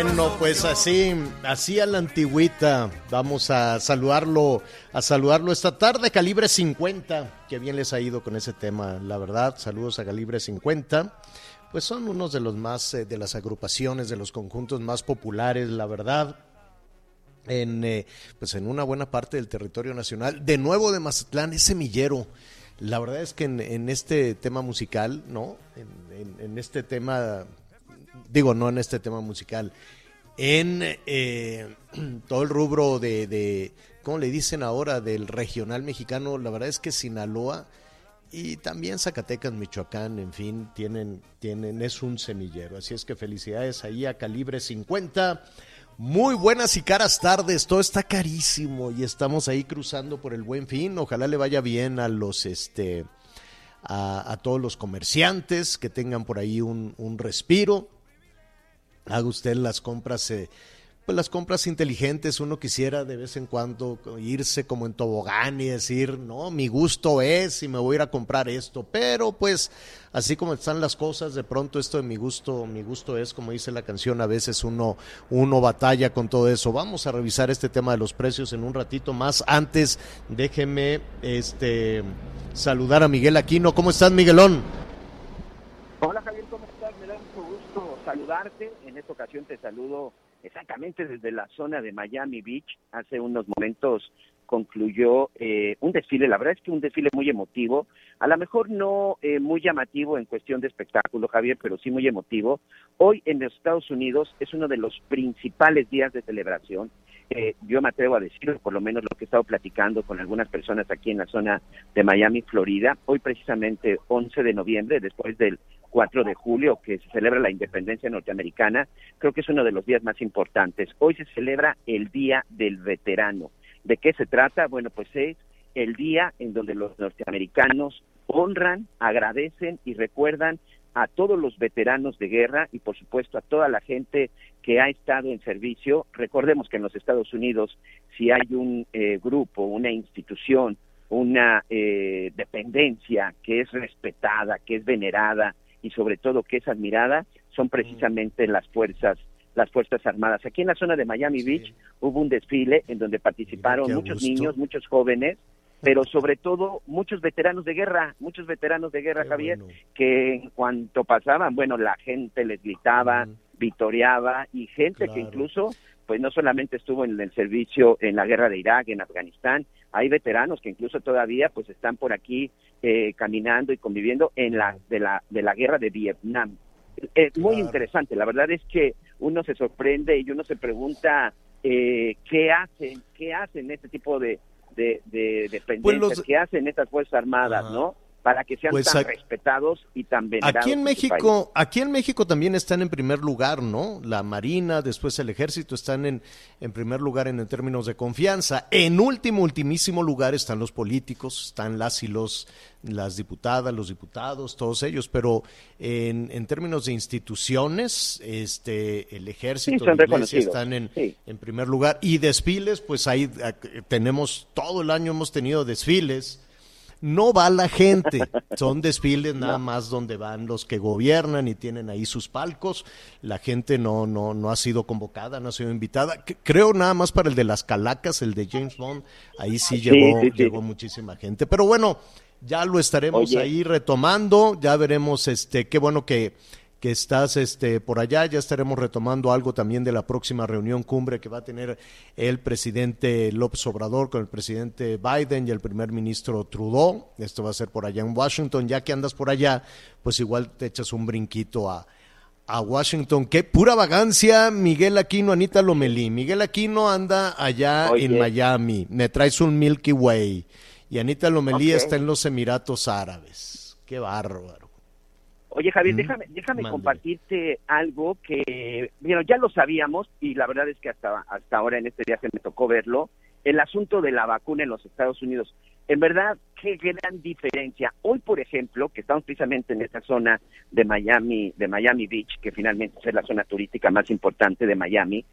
Bueno, pues así, así a la antigüita. Vamos a saludarlo, a saludarlo esta tarde, calibre 50. Qué bien les ha ido con ese tema, la verdad. Saludos a calibre 50. Pues son unos de los más, eh, de las agrupaciones, de los conjuntos más populares, la verdad. En, eh, pues en una buena parte del territorio nacional. De nuevo de Mazatlán, es semillero. La verdad es que en, este tema musical, ¿no? En este tema digo, no en este tema musical, en eh, todo el rubro de, de, ¿cómo le dicen ahora? Del regional mexicano, la verdad es que Sinaloa y también Zacatecas, Michoacán, en fin, tienen, tienen, es un semillero. Así es que felicidades ahí a Calibre 50. Muy buenas y caras tardes, todo está carísimo y estamos ahí cruzando por el buen fin. Ojalá le vaya bien a los, este, a, todos los comerciantes, que tengan por ahí un respiro haga usted las compras, eh, pues las compras inteligentes. Uno quisiera de vez en cuando irse como en tobogán y decir, no, mi gusto es y me voy a ir a comprar esto. Pero pues, así como están las cosas, de pronto esto de mi gusto, mi gusto es, como dice la canción, a veces uno, uno batalla con todo eso. Vamos a revisar este tema de los precios en un ratito más. Antes, déjeme este saludar a Miguel Aquino. ¿Cómo estás, Miguelón? Hola Javier, ¿cómo estás? Me da mucho gusto saludarte. Esta ocasión te saludo exactamente desde la zona de Miami Beach. Hace unos momentos concluyó eh, un desfile, la verdad es que un desfile muy emotivo, a lo mejor no eh, muy llamativo en cuestión de espectáculo, Javier, pero sí muy emotivo. Hoy en los Estados Unidos es uno de los principales días de celebración. Eh, yo me atrevo a decirlo, por lo menos lo que he estado platicando con algunas personas aquí en la zona de Miami, Florida. Hoy precisamente 11 de noviembre, después del 4 de julio, que se celebra la independencia norteamericana, creo que es uno de los días más importantes. Hoy se celebra el Día del Veterano. ¿De qué se trata? Bueno, pues es el día en donde los norteamericanos honran, agradecen y recuerdan a todos los veteranos de guerra y por supuesto a toda la gente que ha estado en servicio. Recordemos que en los Estados Unidos si hay un eh, grupo, una institución, una eh, dependencia que es respetada, que es venerada y sobre todo que es admirada, son precisamente las fuerzas las Fuerzas Armadas. Aquí en la zona de Miami Beach hubo un desfile en donde participaron muchos niños, muchos jóvenes, pero sobre todo muchos veteranos de guerra, muchos veteranos de guerra, Qué Javier, bueno. que en cuanto pasaban, bueno, la gente les gritaba, Ujú. vitoreaba y gente que incluso pues no solamente estuvo en el servicio en la guerra de Irak, en Afganistán, hay veteranos que incluso todavía pues están por aquí eh, caminando y conviviendo en la de la de la guerra de Vietnam. Es muy Claro. interesante, la verdad es que uno se sorprende y uno se pregunta eh, qué hacen, qué hacen este tipo de de, de dependencias, Pues los- qué hacen estas fuerzas armadas, Ajá. ¿no? Para que sean Pues tan respetados y tan venerados. Aquí en. México, aquí en México también están en primer lugar, ¿no? La Marina, después el Ejército están en, en primer lugar en, en términos de confianza. En último, ultimísimo lugar están los políticos, están las y los las diputadas, los diputados, todos ellos, pero en, en términos de instituciones, este, el ejército, Sí, la iglesia están en, Sí. en primer lugar. Y desfiles, pues ahí eh, tenemos, todo el año hemos tenido desfiles. No va la gente. Son desfiles nada más donde van los que gobiernan y tienen ahí sus palcos. La gente no, no, no ha sido convocada, no ha sido invitada. Creo nada más para el de las calacas, el de James Bond, ahí sí llegó, llegó muchísima gente. Pero bueno, ya lo estaremos ahí retomando, ya veremos este, qué bueno que que estás este, por allá. Ya estaremos retomando algo también de la próxima reunión cumbre que va a tener el presidente López Obrador con el presidente Biden y el primer ministro Trudeau. Esto va a ser por allá en Washington. Ya que andas por allá, pues igual te echas un brinquito a, a Washington. Qué pura vagancia, Miguel Aquino, Anita Lomelí. Miguel Aquino anda allá en Miami. Me traes un Milky Way. Y Anita Lomelí está en los Emiratos Árabes. Qué bárbaro. Oye, Javier, déjame, déjame compartirte algo que, bueno, ya lo sabíamos y la verdad es que hasta, hasta ahora en este viaje me tocó verlo, el asunto de la vacuna en los Estados Unidos. En verdad, qué gran diferencia. Hoy, por ejemplo, que estamos precisamente en esta zona de Miami, de Miami Beach, que finalmente es la zona turística más importante de Miami,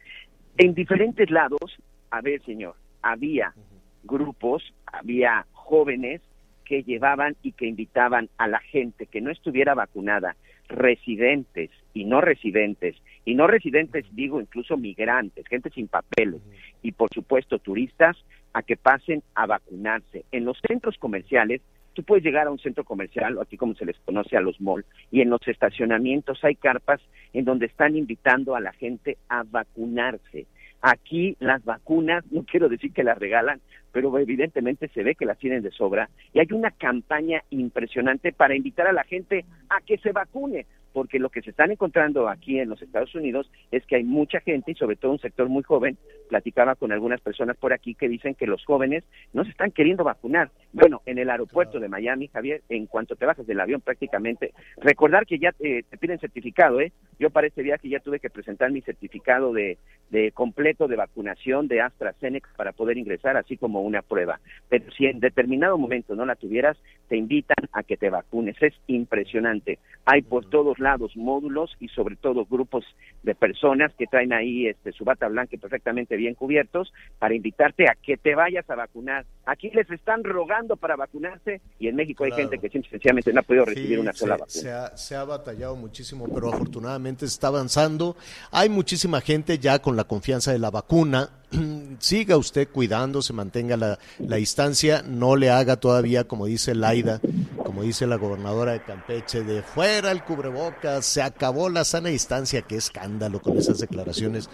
en diferentes lados, a ver, señor, había grupos, había jóvenes que llevaban y que invitaban a la gente que no estuviera vacunada, residentes y no residentes, y no residentes digo incluso migrantes, gente sin papeles y por supuesto turistas, a que pasen a vacunarse. En los centros comerciales, tú puedes llegar a un centro comercial, o aquí como se les conoce a los malls, y en los estacionamientos hay carpas en donde están invitando a la gente a vacunarse. Aquí las vacunas, no quiero decir que las regalan, pero evidentemente se ve que las tienen de sobra. Y hay una campaña impresionante para invitar a la gente a que se vacune porque lo que se están encontrando aquí en los Estados Unidos es que hay mucha gente y sobre todo un sector muy joven, platicaba con algunas personas por aquí que dicen que los jóvenes no se están queriendo vacunar. Bueno, en el aeropuerto de Miami, Javier, en cuanto te bajas del avión prácticamente, recordar que ya te piden certificado, ¿eh? Yo para este viaje ya tuve que presentar mi certificado de, de completo de vacunación de AstraZeneca para poder ingresar, así como una prueba. Pero si en determinado momento no la tuvieras, te invitan a que te vacunes. Es impresionante. Hay por todos lados módulos y sobre todo grupos de personas que traen ahí este, su bata blanca perfectamente bien cubiertos para invitarte a que te vayas a vacunar. Aquí les están rogando para vacunarse y en México hay gente que sencillamente no ha podido recibir una sola vacuna. Se ha, batallado muchísimo, pero afortunadamente está avanzando. Hay muchísima gente ya con la confianza de la vacuna. Siga usted cuidándose, mantenga la, la distancia, no le haga todavía, como dice Laida, como dice la gobernadora de Campeche, de fuera el cubrebocas, se acabó la sana distancia, qué escándalo con esas declaraciones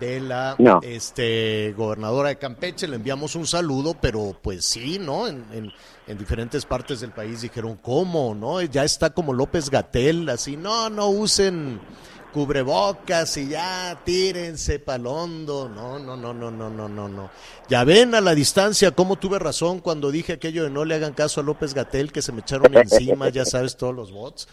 de la este, gobernadora de Campeche. Le enviamos un saludo, pero pues sí, ¿no? En, en, en diferentes partes del país dijeron, ¿cómo? ¿No? Ya está como López Gatel, así, no, no usen cubrebocas y ya tírense palondo. No, no, no, no, no, no, no, no. Ya ven a la distancia cómo tuve razón cuando dije aquello de no le hagan caso a López Gatel, que se me echaron encima, ya sabes, todos los bots.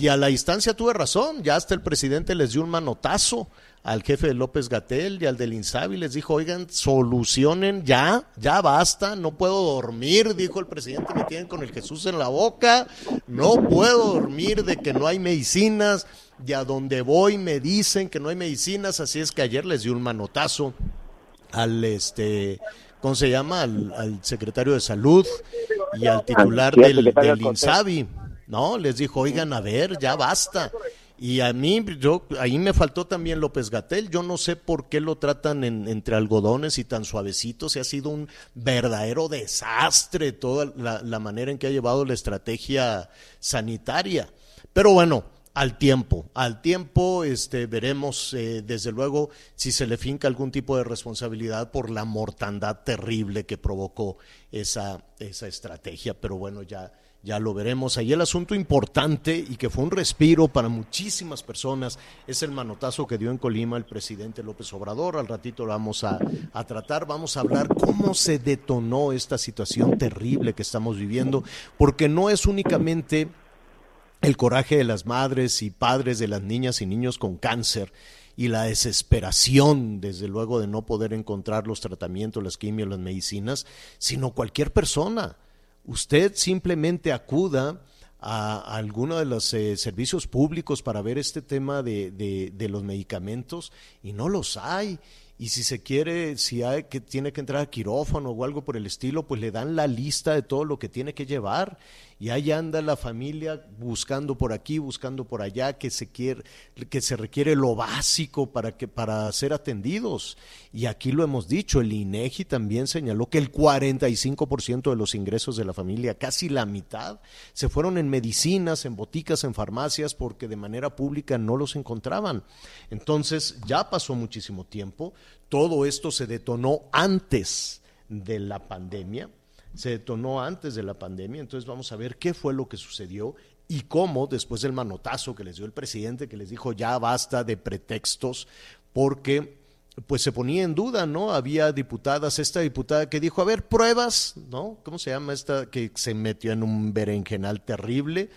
Y a la distancia tuve razón, ya hasta el presidente les dio un manotazo al jefe de López Gatel y al del Insabi, les dijo, oigan, solucionen ya, ya basta, no puedo dormir, dijo el presidente, me tienen con el Jesús en la boca, no puedo dormir de que no hay medicinas, y a donde voy me dicen que no hay medicinas, así es que ayer les dio un manotazo al este ¿cómo se llama? Al, secretario de salud y al titular del, del INSABI, ¿no? Les dijo, oigan, a ver, ya basta. Y a mí, yo, ahí me faltó también López Gatel. Yo no sé por qué lo tratan entre algodones y tan suavecito. Se ha sido un verdadero desastre toda la, la manera en que ha llevado la estrategia sanitaria. Pero bueno, al tiempo, al tiempo este, veremos eh, desde luego si se le finca algún tipo de responsabilidad por la mortandad terrible que provocó esa, esa estrategia, pero bueno, ya, ya lo veremos. Ahí el asunto importante y que fue un respiro para muchísimas personas es el manotazo que dio en Colima el presidente López Obrador. Al ratito lo vamos a, a tratar, vamos a hablar cómo se detonó esta situación terrible que estamos viviendo, porque no es únicamente el coraje de las madres y padres de las niñas y niños con cáncer y la desesperación, desde luego, de no poder encontrar los tratamientos, las quimios, las medicinas, sino cualquier persona. Usted simplemente acuda a, alguno de los eh, servicios públicos para ver este tema de, de, los medicamentos y no los hay. Y si se quiere, si hay que tiene que entrar a quirófano o algo por el estilo, pues le dan la lista de todo lo que tiene que llevar y ahí anda la familia buscando por aquí, buscando por allá que se quiere que se requiere lo básico para que para ser atendidos. Y aquí lo hemos dicho, el INEGI también señaló que el 45% de los ingresos de la familia, casi la mitad, se fueron en medicinas, en boticas, en farmacias porque de manera pública no los encontraban. Entonces, ya pasó muchísimo tiempo, todo esto se detonó antes de la pandemia se detonó antes de la pandemia, entonces vamos a ver qué fue lo que sucedió y cómo después del manotazo que les dio el presidente, que les dijo ya basta de pretextos, porque pues se ponía en duda, ¿no? Había diputadas, esta diputada que dijo, a ver, pruebas, ¿no? ¿Cómo se llama esta que se metió en un berenjenal terrible?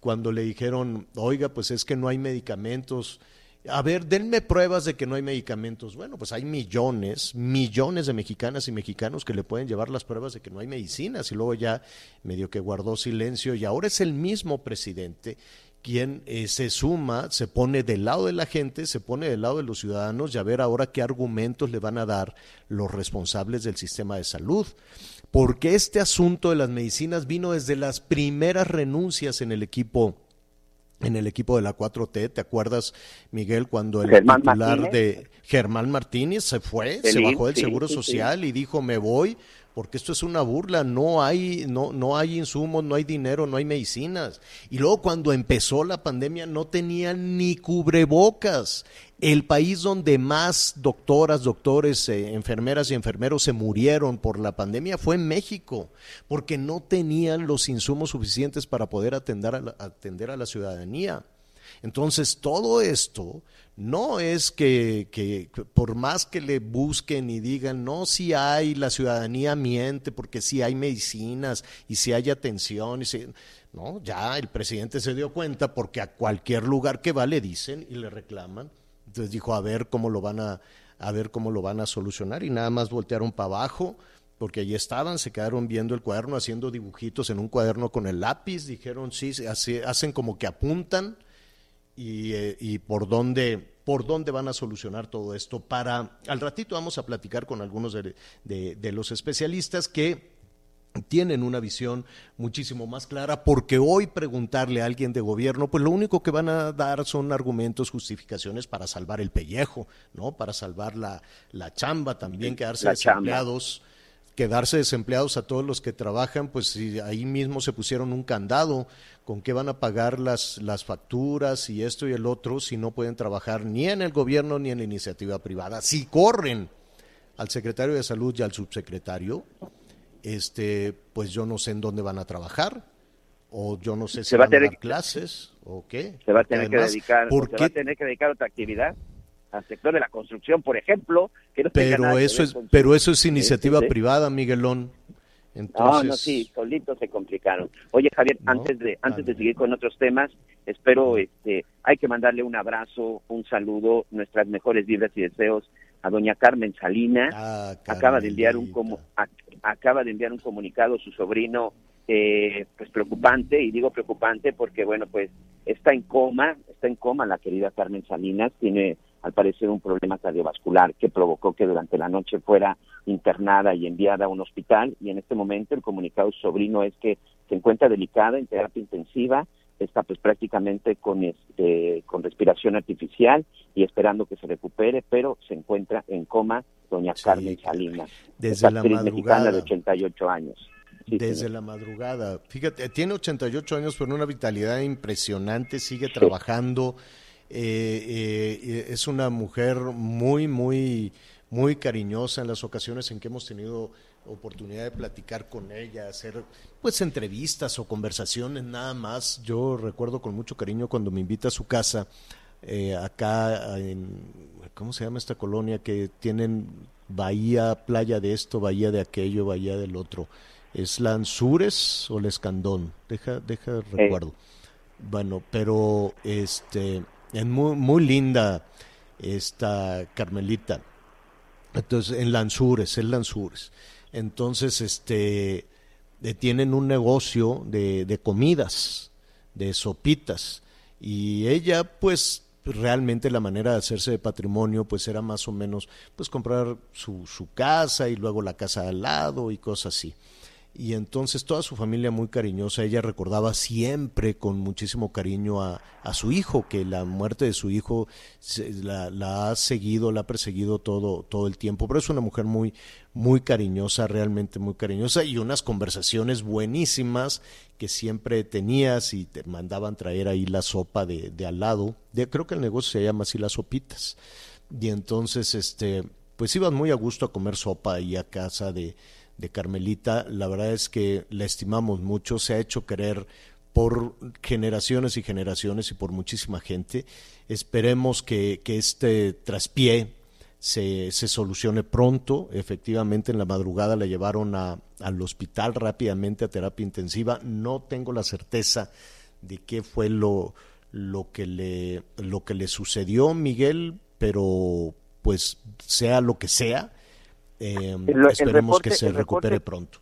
Cuando le dijeron, oiga, pues es que no hay medicamentos a ver, denme pruebas de que no hay medicamentos. Bueno, pues hay millones, millones de mexicanas y mexicanos que le pueden llevar las pruebas de que no hay medicinas y luego ya medio que guardó silencio y ahora es el mismo presidente quien eh, se suma, se pone del lado de la gente, se pone del lado de los ciudadanos y a ver ahora qué argumentos le van a dar los responsables del sistema de salud. Porque este asunto de las medicinas vino desde las primeras renuncias en el equipo en el equipo de la 4T. ¿Te acuerdas, Miguel, cuando el titular de Germán Martínez se fue, se bajó del Seguro Social y dijo, me voy? Porque esto es una burla, no hay, no, no hay insumos, no hay dinero, no hay medicinas. Y luego cuando empezó la pandemia no tenían ni cubrebocas. El país donde más doctoras, doctores, eh, enfermeras y enfermeros se murieron por la pandemia fue en México, porque no tenían los insumos suficientes para poder atender a la, atender a la ciudadanía. Entonces, todo esto no es que, por más que le busquen y digan, no, si hay, la ciudadanía miente porque si hay medicinas y si hay atención, y si, no, ya el presidente se dio cuenta porque a cualquier lugar que va le dicen y le reclaman. Entonces dijo, a ver cómo lo van a, a ver cómo lo van a solucionar y nada más voltearon para abajo porque allí estaban, se quedaron viendo el cuaderno, haciendo dibujitos en un cuaderno con el lápiz, dijeron, sí, hacen como que apuntan eh, y, por dónde por dónde van a solucionar todo esto. Para al ratito vamos a platicar con algunos de, los especialistas que tienen una visión muchísimo más clara, porque hoy preguntarle a alguien de gobierno, pues lo único que van a dar son argumentos, justificaciones para salvar el pellejo, ¿no? Para salvar la, la chamba, también quedarse desempleados quedarse desempleados a todos los que trabajan, pues si ahí mismo se pusieron un candado, ¿con qué van a pagar las, las facturas y esto y el otro si no pueden trabajar ni en el gobierno ni en la iniciativa privada? Si corren al secretario de salud y al subsecretario, este, pues yo no sé en dónde van a trabajar o yo no sé si van a, dar clases o qué. Se va a tener que dedicar, se va a tener que dedicar otra actividad al sector de la construcción, por ejemplo. Que no pero eso es, pero eso es iniciativa privada, Miguelón. Entonces... No, no, sí, solitos se complicaron. Oye, Javier, antes de antes de seguir con otros temas, espero, este, hay que mandarle un abrazo, un saludo, nuestras mejores vibras y deseos a doña Carmen Salinas. Ah, acaba de enviar un como, acaba de enviar un comunicado su sobrino, eh, pues preocupante y digo preocupante porque bueno, pues está en coma, está en coma la querida Carmen Salinas, tiene al parecer un problema cardiovascular que provocó que durante la noche fuera internada y enviada a un hospital y en este momento el comunicado sobrino es que se encuentra delicada en terapia intensiva, está pues prácticamente con este con respiración artificial y esperando que se recupere, pero se encuentra en coma doña Carmen Salinas, desde la madrugada de 88 años. desde la madrugada. Fíjate, tiene 88 años, pero una vitalidad impresionante, sigue trabajando. Eh, es una mujer muy, muy, muy cariñosa en las ocasiones en que hemos tenido oportunidad de platicar con ella, hacer pues entrevistas o conversaciones nada más. Yo recuerdo con mucho cariño cuando me invita a su casa, eh, acá en, ¿cómo se llama esta colonia? Que tienen bahía, playa de esto, bahía de aquello, bahía del otro. ¿Es Lanzures o Lescandón? Deja, deja recuerdo. Bueno, pero este es muy, muy linda esta Carmelita. Entonces, en Lanzures, en Lanzures. Entonces, este, eh, tienen un negocio de, de comidas, de sopitas. Y ella, pues, realmente la manera de hacerse de patrimonio pues era más o menos pues comprar su, su casa y luego la casa al lado y cosas así y entonces toda su familia muy cariñosa, ella recordaba siempre con muchísimo cariño a, a su hijo, que la muerte de su hijo la, la, ha seguido, la ha perseguido todo, todo el tiempo, pero es una mujer muy, muy cariñosa, realmente muy cariñosa, y unas conversaciones buenísimas que siempre tenías y te mandaban traer ahí la sopa de, de al lado, creo que el negocio se llama así las sopitas, y entonces este pues iban muy a gusto a comer sopa ahí a casa de de Carmelita, la verdad es que la estimamos mucho, se ha hecho querer por generaciones y generaciones y por muchísima gente. Esperemos que, que este traspié se, se, solucione pronto. Efectivamente, en la madrugada la llevaron a, al hospital rápidamente a terapia intensiva. No tengo la certeza de qué fue lo, lo, que, le, lo que le sucedió, Miguel, pero pues sea lo que sea, eh, el, esperemos que se recupere pronto.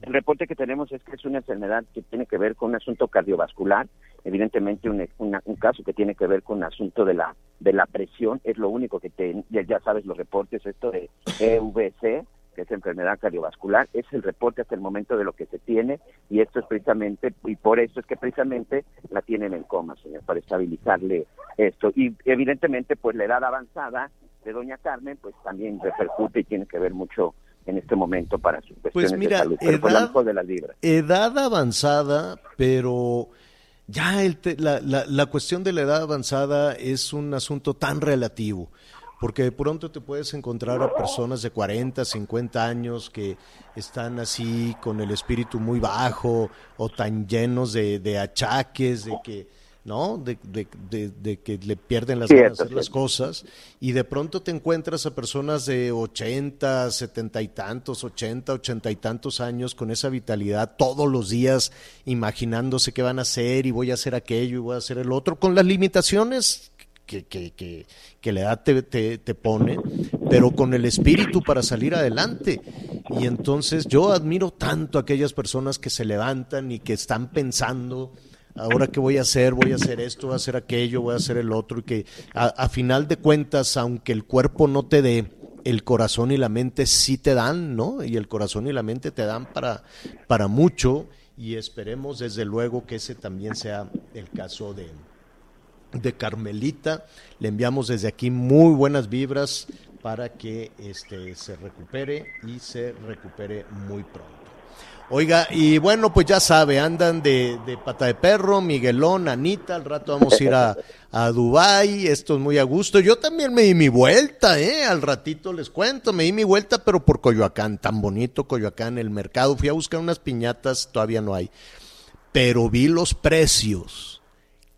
El reporte que tenemos es que es una enfermedad que tiene que ver con un asunto cardiovascular, evidentemente un, un caso que tiene que ver con un asunto de la de la presión, es lo único que te, ya sabes los reportes, esto de EVC, que es enfermedad cardiovascular, es el reporte hasta el momento de lo que se tiene y esto es precisamente, y por eso es que precisamente la tienen en coma, señor, para estabilizarle esto. Y evidentemente, pues la edad avanzada de doña Carmen, pues también repercute y tiene que ver mucho en este momento para sus pues cuestiones pues mira, de salud. Edad, de edad avanzada, pero ya el la, la, la, cuestión de la edad avanzada es un asunto tan relativo, porque de pronto te puedes encontrar a personas de 40, 50 años que están así con el espíritu muy bajo o tan llenos de, de achaques, de que ¿no? De, de, que le pierden las ganas de hacer las cosas y de pronto te encuentras a personas de 80, 70 y tantos, 80, 80 y tantos años con esa vitalidad todos los días imaginándose qué van a hacer y voy a hacer aquello y voy a hacer el otro con las limitaciones que, que, que, la edad te, te, pone, pero con el espíritu para salir adelante. Y entonces yo admiro tanto a aquellas personas que se levantan y que están pensando ahora qué voy a hacer, voy a hacer esto, voy a hacer aquello, voy a hacer el otro, y que a, final de cuentas, aunque el cuerpo no te dé, el corazón y la mente sí te dan, ¿no? Y el corazón y la mente te dan para, para mucho, y esperemos desde luego que ese también sea el caso de, de Carmelita. Le enviamos desde aquí muy buenas vibras para que este, se recupere y se recupere muy pronto. Oiga, y bueno, pues ya sabe, andan de, de, pata de perro, Miguelón, Anita, al rato vamos a ir a, a Dubái, esto es muy a gusto. Yo también me di mi vuelta, ¿eh? Al ratito les cuento, me di mi vuelta, pero por Coyoacán, tan bonito Coyoacán, el mercado. Fui a buscar unas piñatas, todavía no hay, pero vi los precios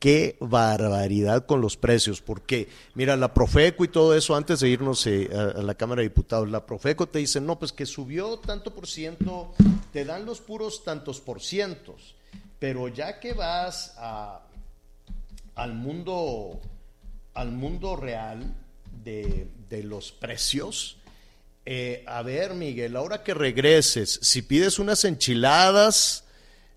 qué barbaridad con los precios, porque mira, la Profeco y todo eso, antes de irnos eh, a, la Cámara de Diputados, la Profeco te dice, no, pues que subió tanto por ciento, te dan los puros tantos por cientos, pero ya que vas al mundo, al mundo real de, de los precios, eh, a ver, Miguel, ahora que regreses, si pides unas enchiladas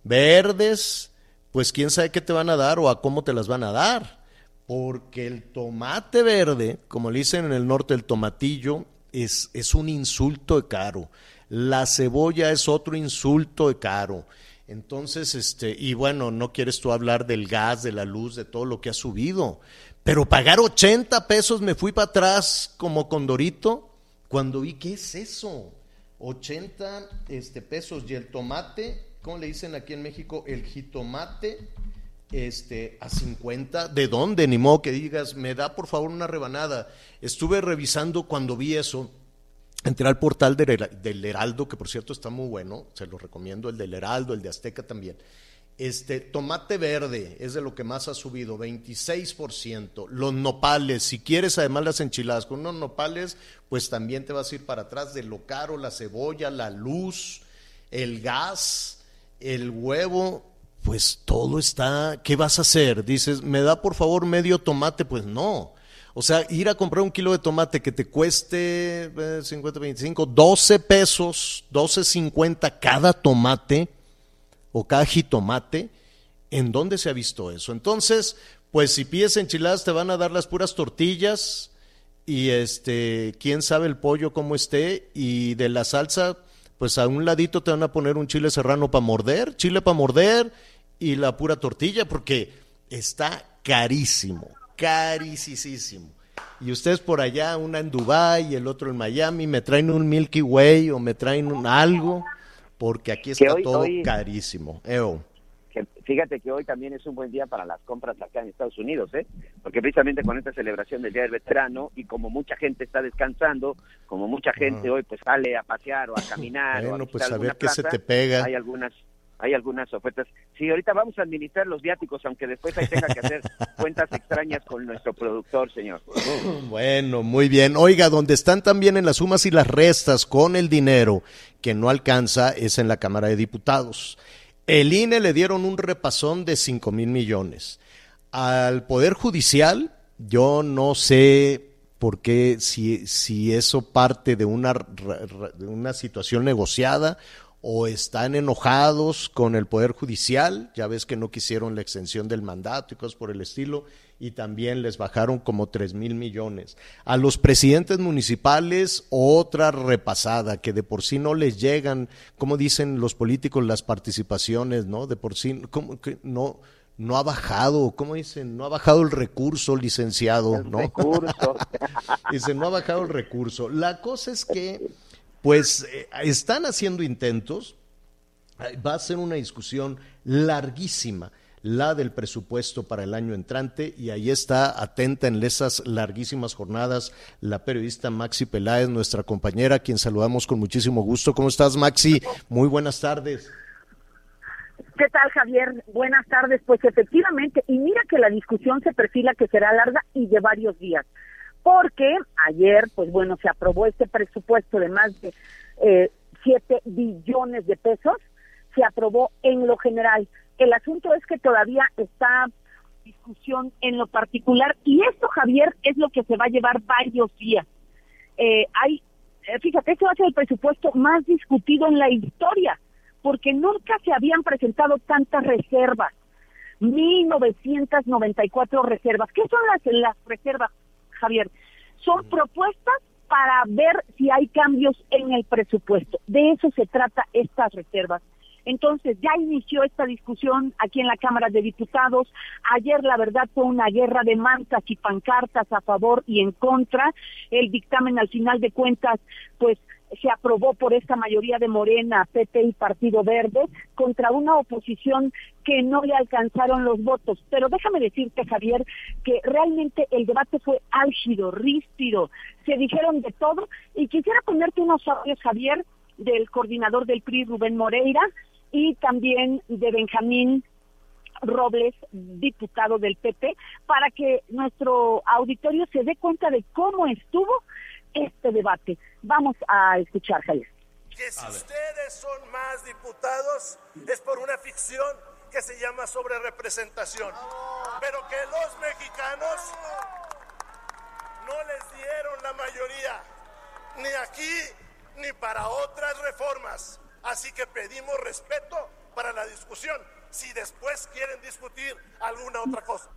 verdes, pues quién sabe qué te van a dar o a cómo te las van a dar. Porque el tomate verde, como le dicen en el norte, el tomatillo, es, es un insulto de caro. La cebolla es otro insulto de caro. Entonces, este, y bueno, no quieres tú hablar del gas, de la luz, de todo lo que ha subido. Pero pagar 80 pesos me fui para atrás como condorito cuando vi, ¿qué es eso? 80 este, pesos y el tomate ¿cómo le dicen aquí en México? El jitomate este, a 50. ¿De dónde? Ni modo que digas, me da por favor una rebanada. Estuve revisando cuando vi eso. Entré al portal del Heraldo, que por cierto está muy bueno, se lo recomiendo, el del Heraldo, el de Azteca también. Este, tomate verde es de lo que más ha subido, 26%. Los nopales, si quieres además las enchiladas con unos nopales, pues también te vas a ir para atrás de lo caro, la cebolla, la luz, el gas, el huevo, pues todo está, ¿qué vas a hacer? Dices, ¿me da por favor medio tomate? Pues no. O sea, ir a comprar un kilo de tomate que te cueste 50, 25, 12 pesos, 12.50 cada tomate o cada jitomate, ¿en dónde se ha visto eso? Entonces, pues si pides enchiladas te van a dar las puras tortillas y este, quién sabe el pollo cómo esté y de la salsa, pues a un ladito te van a poner un chile serrano para morder, chile para morder y la pura tortilla porque está carísimo, carísimo. Y ustedes por allá, una en Dubai y el otro en Miami, me traen un Milky Way o me traen un algo, porque aquí está todo carísimo. Eo fíjate que hoy también es un buen día para las compras acá en Estados Unidos, ¿eh? Porque precisamente con esta celebración del Día del Veterano y como mucha gente está descansando, como mucha gente hoy pues sale a pasear o a caminar bueno, o a pues a ver qué se te pega. Hay algunas hay algunas ofertas. Sí, ahorita vamos a administrar los viáticos, aunque después ahí tenga que hacer cuentas extrañas con nuestro productor, señor. Bueno, muy bien. Oiga, donde están también en las sumas y las restas con el dinero que no alcanza es en la Cámara de Diputados. El INE le dieron un repasón de 5 mil millones. Al Poder Judicial, yo no sé por qué, si, si eso parte de una, de una situación negociada o están enojados con el Poder Judicial, ya ves que no quisieron la extensión del mandato y cosas por el estilo, y también les bajaron como tres mil millones. A los presidentes municipales, otra repasada, que de por sí no les llegan, como dicen los políticos, las participaciones, ¿no? De por sí, como que no, no ha bajado, ¿cómo dicen? No ha bajado el recurso, licenciado, ¿no? Recurso. dicen, no ha bajado el recurso. La cosa es que, pues, eh, están haciendo intentos, va a ser una discusión larguísima la del presupuesto para el año entrante y ahí está atenta en esas larguísimas jornadas la periodista Maxi Peláez, nuestra compañera, quien saludamos con muchísimo gusto. ¿Cómo estás, Maxi? Muy buenas tardes. ¿Qué tal, Javier? Buenas tardes. Pues efectivamente, y mira que la discusión se perfila que será larga y de varios días, porque ayer, pues bueno, se aprobó este presupuesto de más de eh, 7 billones de pesos, se aprobó en lo general el asunto es que todavía está discusión en lo particular y esto, Javier, es lo que se va a llevar varios días. Eh, hay, eh, fíjate, este va a ser el presupuesto más discutido en la historia, porque nunca se habían presentado tantas reservas. 1994 reservas. ¿Qué son las reservas, Javier? Son propuestas para ver si hay cambios en el presupuesto. De eso se trata estas reservas. Entonces, ya inició esta discusión aquí en la Cámara de Diputados. Ayer, la verdad, fue una guerra de mantas y pancartas a favor y en contra. El dictamen, al final de cuentas, pues se aprobó por esta mayoría de Morena, PP y Partido Verde contra una oposición que no le alcanzaron los votos. Pero déjame decirte, Javier, que realmente el debate fue álgido, ríspido, se dijeron de todo y quisiera ponerte unos audios, Javier, del coordinador del PRI, Rubén Moreira, y también de Benjamín Robles, diputado del PP, para que nuestro auditorio se dé cuenta de cómo estuvo este debate. Vamos a escuchar, Javier. Que si ustedes son más diputados es por una ficción que se llama sobre representación, pero que los mexicanos no les dieron la mayoría, ni aquí ni para otras reformas. Así que pedimos respeto para la discusión, si después quieren discutir alguna otra cosa.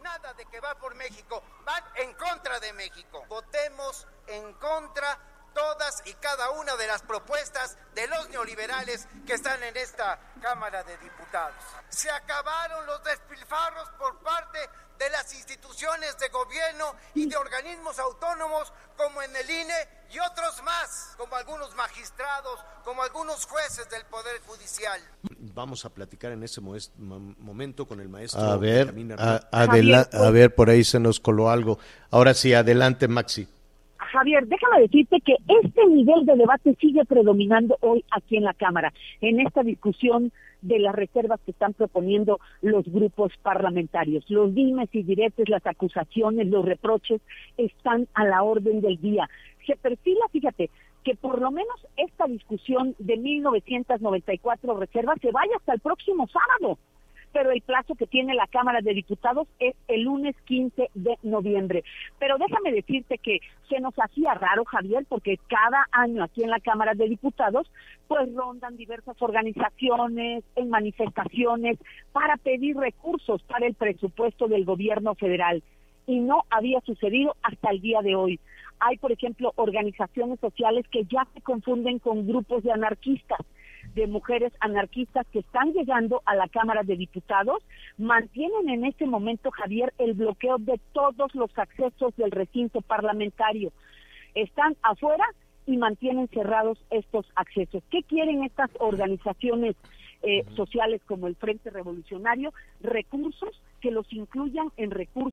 Nada de que va por México, van en contra de México. Votemos en contra todas y cada una de las propuestas de los neoliberales que están en esta Cámara de Diputados. Se acabaron los despilfarros por parte de las instituciones de gobierno y de organismos autónomos como en el INE y otros más, como algunos magistrados, como algunos jueces del Poder Judicial. Vamos a platicar en ese momento con el maestro. A ver, a ver, por ahí se nos coló algo. Ahora sí, adelante, Maxi. Javier, déjame decirte que este nivel de debate sigue predominando hoy aquí en la Cámara, en esta discusión de las reservas que están proponiendo los grupos parlamentarios. Los dimes y diretes, las acusaciones, los reproches están a la orden del día. Se perfila, fíjate, que por lo menos esta discusión de 1994 reservas se vaya hasta el próximo sábado pero el plazo que tiene la Cámara de Diputados es el lunes 15 de noviembre. Pero déjame decirte que se nos hacía raro, Javier, porque cada año aquí en la Cámara de Diputados, pues rondan diversas organizaciones en manifestaciones para pedir recursos para el presupuesto del gobierno federal. Y no había sucedido hasta el día de hoy. Hay, por ejemplo, organizaciones sociales que ya se confunden con grupos de anarquistas de mujeres anarquistas que están llegando a la Cámara de Diputados mantienen en este momento, Javier, el bloqueo de todos los accesos del recinto parlamentario. Están afuera y mantienen cerrados estos accesos. ¿Qué quieren estas organizaciones eh, sociales como el Frente Revolucionario? Recursos que los incluyan en recursos.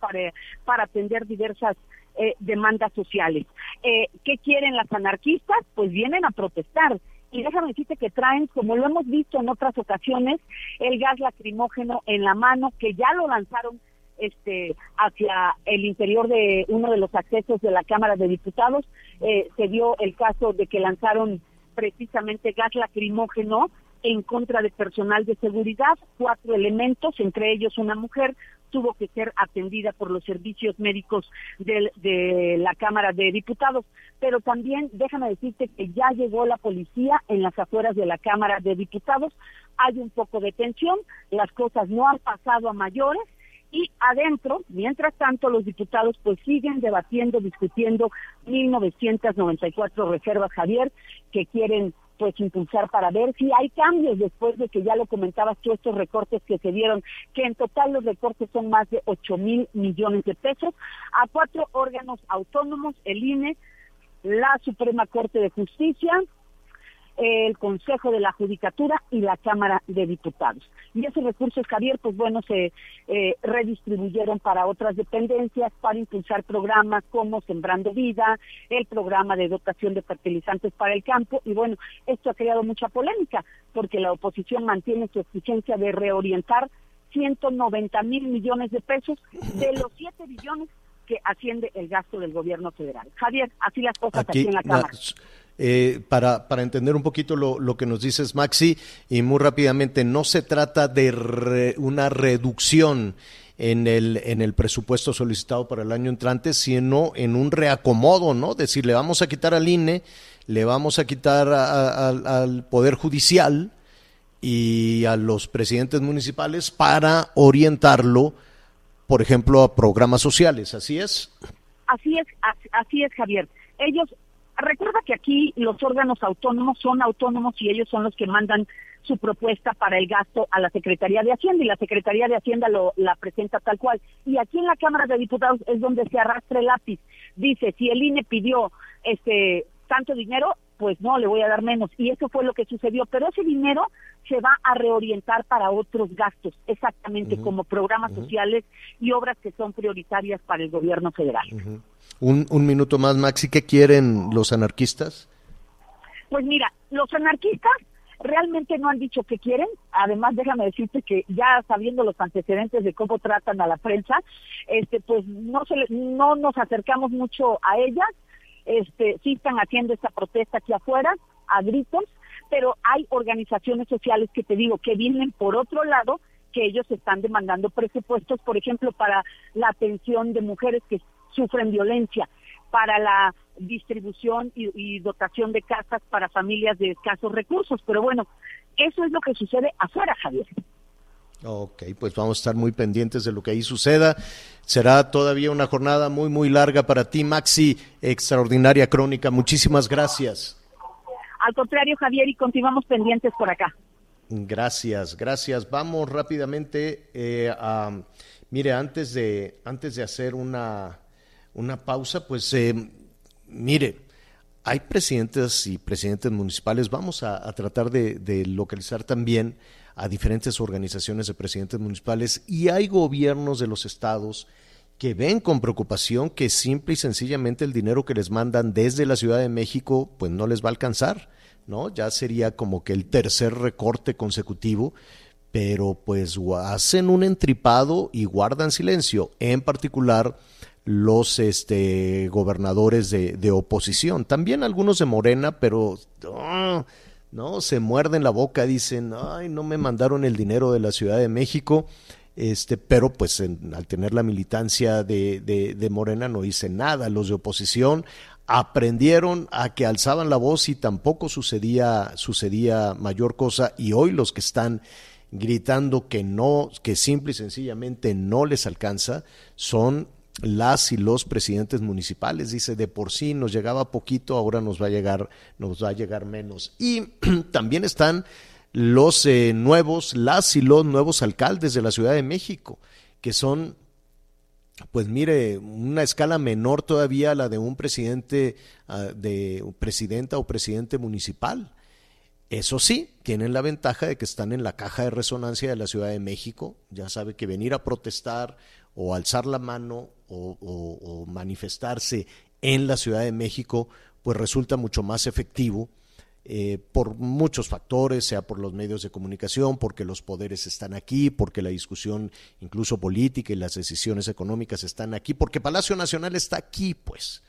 para, para atender diversas eh, demandas sociales. Eh, ¿Qué quieren las anarquistas? Pues vienen a protestar. Y déjame decirte que traen, como lo hemos visto en otras ocasiones, el gas lacrimógeno en la mano, que ya lo lanzaron este hacia el interior de uno de los accesos de la Cámara de Diputados. Eh, se dio el caso de que lanzaron precisamente gas lacrimógeno en contra de personal de seguridad, cuatro elementos, entre ellos una mujer, tuvo que ser atendida por los servicios médicos del, de la Cámara de Diputados. Pero también déjame decirte que ya llegó la policía en las afueras de la Cámara de Diputados. Hay un poco de tensión, las cosas no han pasado a mayores y adentro, mientras tanto, los diputados pues siguen debatiendo, discutiendo 1994 reservas, Javier, que quieren pues impulsar para ver si hay cambios después de que ya lo comentabas tú estos recortes que se dieron, que en total los recortes son más de 8 mil millones de pesos a cuatro órganos autónomos, el INE, la Suprema Corte de Justicia, el Consejo de la Judicatura y la Cámara de Diputados. Y esos recursos, Javier, pues bueno, se eh, redistribuyeron para otras dependencias para impulsar programas como Sembrando Vida, el programa de dotación de fertilizantes para el campo. Y bueno, esto ha creado mucha polémica porque la oposición mantiene su exigencia de reorientar 190 mil millones de pesos de los 7 billones que asciende el gasto del gobierno federal. Javier, así las cosas aquí, en la Cámara. Eh, para, para entender un poquito lo, lo, que nos dices, Maxi, y muy rápidamente, no se trata de re, una reducción en el, en el presupuesto solicitado para el año entrante, sino en un reacomodo, ¿no? Decir, le vamos a quitar al INE, le vamos a quitar a, al Poder Judicial y a los presidentes municipales para orientarlo, por ejemplo, a programas sociales, ¿así es? Así es, así es, Javier. Ellos recuerda que aquí los órganos autónomos son autónomos y ellos son los que mandan su propuesta para el gasto a la Secretaría de Hacienda y la Secretaría de Hacienda lo, la presenta tal cual. Y aquí en la Cámara de Diputados es donde se arrastra el lápiz. Dice, si el INE pidió este tanto dinero, pues no, le voy a dar menos. Y eso fue lo que sucedió. Pero ese dinero se va a reorientar para otros gastos, exactamente uh -huh. como programas uh -huh. sociales y obras que son prioritarias para el gobierno federal. Uh -huh. Un, un minuto más, Maxi, ¿qué quieren los anarquistas? Pues mira, los anarquistas realmente no han dicho qué quieren. Además, déjame decirte que ya sabiendo los antecedentes de cómo tratan a la prensa, este, pues no se no nos acercamos mucho a ellas. Este, sí están haciendo esta protesta aquí afuera a gritos, pero hay organizaciones sociales que te digo que vienen por otro lado que ellos están demandando presupuestos, por ejemplo, para la atención de mujeres que sufren violencia, para la distribución y, y, dotación de casas para familias de escasos recursos. Pero bueno, eso es lo que sucede afuera, Javier. Ok, pues vamos a estar muy pendientes de lo que ahí suceda. Será todavía una jornada muy, muy larga para ti, Maxi. Extraordinaria crónica. Muchísimas gracias. Al contrario, Javier, y continuamos pendientes por acá. Gracias, gracias. Vamos rápidamente eh, a, mire, antes de, antes de hacer una, una pausa, pues eh, mire, hay presidentes y presidentes municipales, vamos a, tratar de, localizar también a diferentes organizaciones de presidentes municipales y hay gobiernos de los estados que ven con preocupación que simple y sencillamente el dinero que les mandan desde la Ciudad de México pues no les va a alcanzar, ¿no? Ya sería como que el tercer recorte consecutivo, pero pues hacen un entripado y guardan silencio, en particular los este, gobernadores de, oposición, también algunos de Morena, pero ah, no se muerden la boca, dicen, ay, no me mandaron el dinero de la Ciudad de México, este, pero pues al tener la militancia de, de, Morena no hice nada. Los de oposición aprendieron a que alzaban la voz y tampoco sucedía, sucedía mayor cosa, y hoy los que están gritando que no, que simple y sencillamente no les alcanza, son las y los presidentes municipales. Dice, de por sí nos llegaba poquito, ahora nos va a llegar, nos va a llegar menos. Y también están los eh, nuevos, las y los nuevos alcaldes de la Ciudad de México, que son, pues mire, una escala menor todavía a la de un presidente, ah, de presidenta o presidente municipal. Eso sí, tienen la ventaja de que están en la caja de resonancia de la Ciudad de México. Ya sabe que venir a protestar o alzar la mano o, manifestarse en la Ciudad de México, pues resulta mucho más efectivo eh, por muchos factores, sea por los medios de comunicación, porque los poderes están aquí, porque la discusión incluso política y las decisiones económicas están aquí, porque Palacio Nacional está aquí, pues.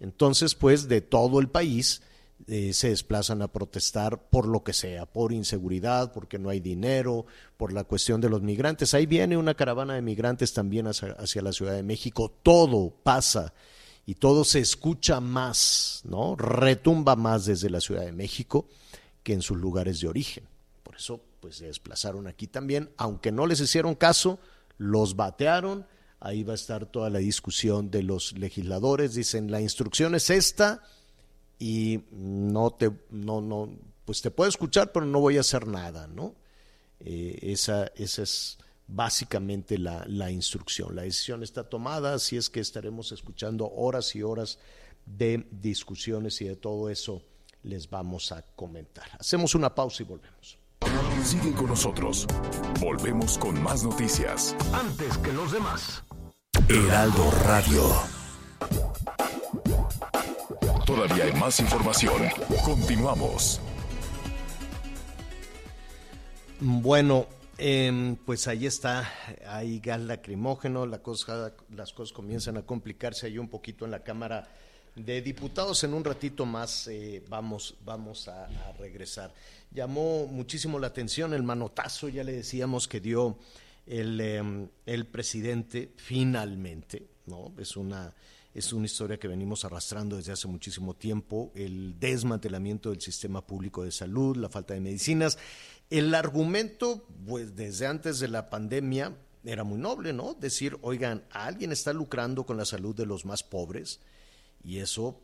Entonces, pues, de todo el país eh, se desplazan a protestar por lo que sea, por inseguridad, porque no hay dinero, por la cuestión de los migrantes. Ahí viene una caravana de migrantes también hacia, la Ciudad de México. Todo pasa y todo se escucha más, ¿no? Retumba más desde la Ciudad de México que en sus lugares de origen. Por eso, pues se desplazaron aquí también, aunque no les hicieron caso, los batearon. Ahí va a estar toda la discusión de los legisladores. Dicen, la instrucción es esta y no te, no, no, pues te puedo escuchar, pero no voy a hacer nada, ¿no? Eh, esa, esa es básicamente la, la, instrucción. La decisión está tomada, así es que estaremos escuchando horas y horas de discusiones y de todo eso les vamos a comentar. Hacemos una pausa y volvemos. Siguen con nosotros. Volvemos con más noticias. Antes que los demás. Heraldo Radio. Todavía hay más información. Continuamos. Bueno, em, pues ahí está, hay gas lacrimógeno, las cosas comienzan a complicarse ahí un poquito en la Cámara de Diputados. En un ratito más eh, vamos, vamos a, regresar. Llamó muchísimo la atención el manotazo, ya le decíamos que dio el, em, el presidente finalmente, ¿no? Es una es una historia que venimos arrastrando desde hace muchísimo tiempo, el desmantelamiento del sistema público de salud, la falta de medicinas. El argumento, pues desde antes de la pandemia, era muy noble, ¿no? Decir, oigan, alguien está lucrando con la salud de los más pobres y eso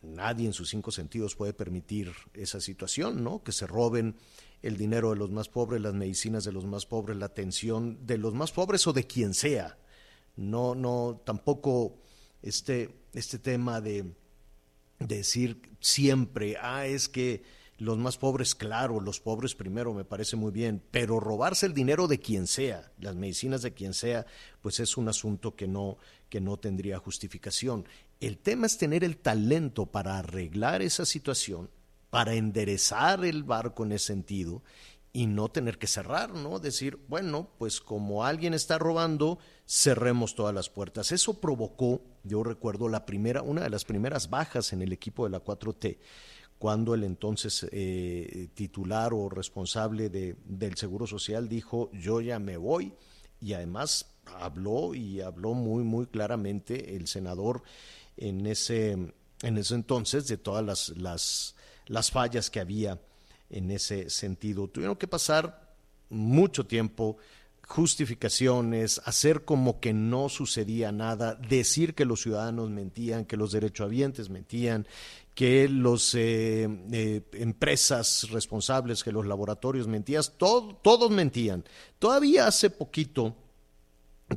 nadie en sus cinco sentidos puede permitir esa situación, ¿no? Que se roben el dinero de los más pobres, las medicinas de los más pobres, la atención de los más pobres o de quien sea. No, no, tampoco este, este tema de, decir siempre, ah, es que los más pobres, claro, los pobres primero, me parece muy bien, pero robarse el dinero de quien sea, las medicinas de quien sea, pues es un asunto que no, que no tendría justificación. El tema es tener el talento para arreglar esa situación, para enderezar el barco en ese sentido y no tener que cerrar, ¿no? Decir, bueno, pues como alguien está robando, cerremos todas las puertas. Eso provocó, yo recuerdo, la primera, una de las primeras bajas en el equipo de la 4T, cuando el entonces eh, titular o responsable de, del Seguro Social dijo, yo ya me voy, y además habló y habló muy, muy claramente el senador en ese, en ese entonces de todas las, las, las fallas que había en ese sentido. Tuvieron que pasar mucho tiempo justificaciones, hacer como que no sucedía nada, decir que los ciudadanos mentían, que los derechohabientes mentían, que las eh, eh, empresas responsables, que los laboratorios mentían, todos mentían. Todavía hace poquito,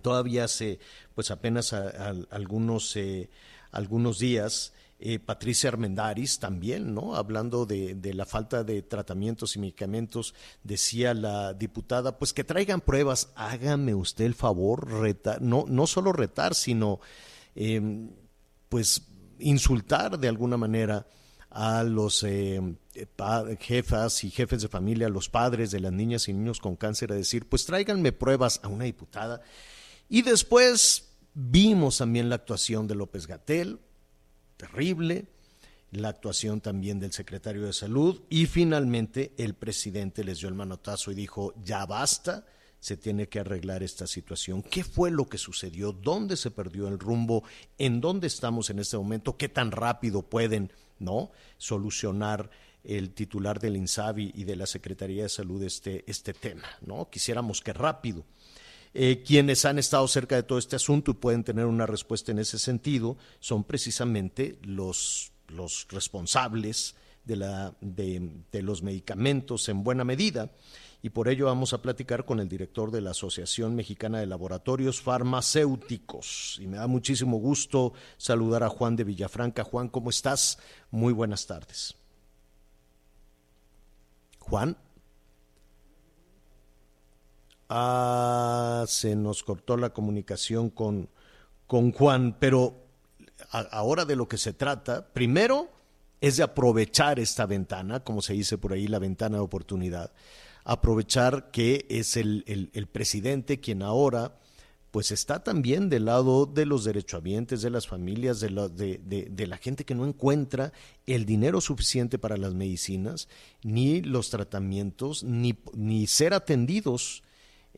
todavía hace pues apenas algunos, eh, algunos días, eh, Patricia Armendaris también, ¿no? Hablando de, la falta de tratamientos y medicamentos, decía la diputada, pues que traigan pruebas, hágame usted el favor, no, no solo retar, sino em, pues insultar de alguna manera a los em, jefas y jefes de familia, a los padres de las niñas y niños con cáncer, a decir, pues tráiganme pruebas a una diputada. Y después vimos también la actuación de López Gatel, terrible, la actuación también del secretario de salud y finalmente el presidente les dio el manotazo y dijo, ya basta, se tiene que arreglar esta situación. ¿Qué fue lo que sucedió? ¿Dónde se perdió el rumbo? ¿En dónde estamos en este momento? ¿Qué tan rápido pueden no solucionar el titular del INSABI y de la Secretaría de Salud este, este tema? ¿no? Quisiéramos que rápido. Eh, quienes han estado cerca de todo este asunto y pueden tener una respuesta en ese sentido son precisamente los, los responsables de, la, de, de los medicamentos en buena medida y por ello vamos a platicar con el director de la Asociación Mexicana de Laboratorios Farmacéuticos. Y me da muchísimo gusto saludar a Juan de Villafranca. Juan, ¿cómo estás? Muy buenas tardes. Juan. Ah, se nos cortó la comunicación con, con Juan, pero ahora de lo que se trata, primero es de aprovechar esta ventana, como se dice por ahí, la ventana de oportunidad, aprovechar que es el, el, presidente quien ahora pues está también del lado de los derechohabientes, de las familias, de la, de, de, la gente que no encuentra el dinero suficiente para las medicinas, ni los tratamientos, ni, ni ser atendidos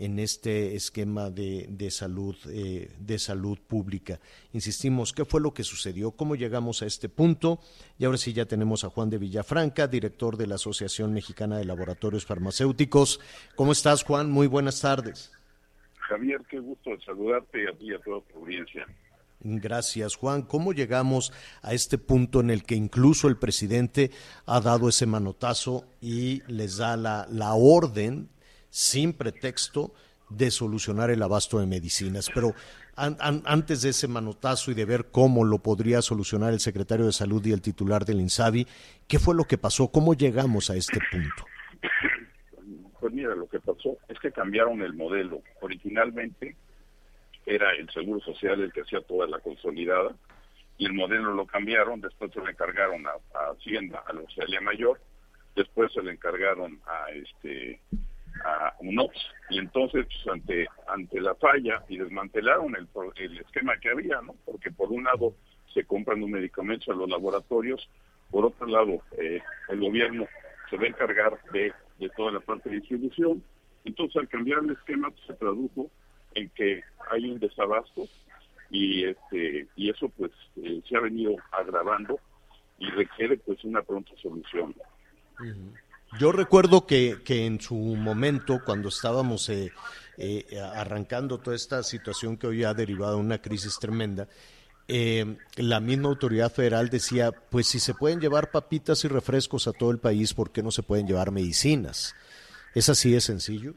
en este esquema de, de salud eh, de salud pública. Insistimos, ¿qué fue lo que sucedió? ¿Cómo llegamos a este punto? Y ahora sí ya tenemos a Juan de Villafranca, director de la Asociación Mexicana de Laboratorios Farmacéuticos. ¿Cómo estás, Juan? Muy buenas tardes. Javier, qué gusto saludarte a ti y a toda tu audiencia. Gracias, Juan. ¿Cómo llegamos a este punto en el que incluso el presidente ha dado ese manotazo y les da la, la orden sin pretexto de solucionar el abasto de medicinas. Pero antes de ese manotazo y de ver cómo lo podría solucionar el secretario de Salud y el titular del INSABI, ¿qué fue lo que pasó? ¿Cómo llegamos a este punto? Pues mira, lo que pasó es que cambiaron el modelo. Originalmente era el Seguro Social el que hacía toda la consolidada y el modelo lo cambiaron, después se le encargaron a, Hacienda, a la Australia Mayor, después se le encargaron a este UNOPS y entonces pues, ante ante la falla y desmantelaron el, el esquema que había, ¿no? Porque por un lado se compran los medicamentos a los laboratorios, por otro lado eh, el gobierno se va a encargar de, de toda la parte de distribución, entonces al cambiar el esquema pues, se tradujo en que hay un desabasto y este y eso pues eh, se ha venido agravando y requiere pues una pronta solución. Yo recuerdo que, que en su momento, cuando estábamos eh, eh, arrancando toda esta situación que hoy ha derivado en una crisis tremenda, eh, la misma autoridad federal decía, pues si se pueden llevar papitas y refrescos a todo el país, ¿por qué no se pueden llevar medicinas? ¿Es así de sencillo?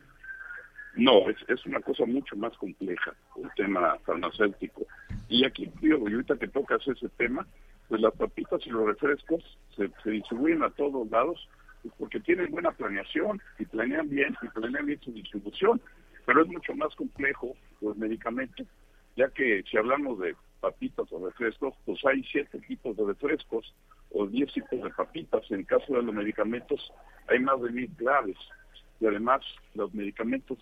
No, es, es una cosa mucho más compleja, el tema farmacéutico. Y aquí, tío, ahorita que tocas ese tema, pues las papitas y los refrescos se, se distribuyen a todos lados porque tienen buena planeación y planean bien y planean bien su distribución, pero es mucho más complejo los medicamentos, ya que si hablamos de papitas o refrescos, pues hay siete tipos de refrescos o diez tipos de papitas. En el caso de los medicamentos hay más de mil claves y además los medicamentos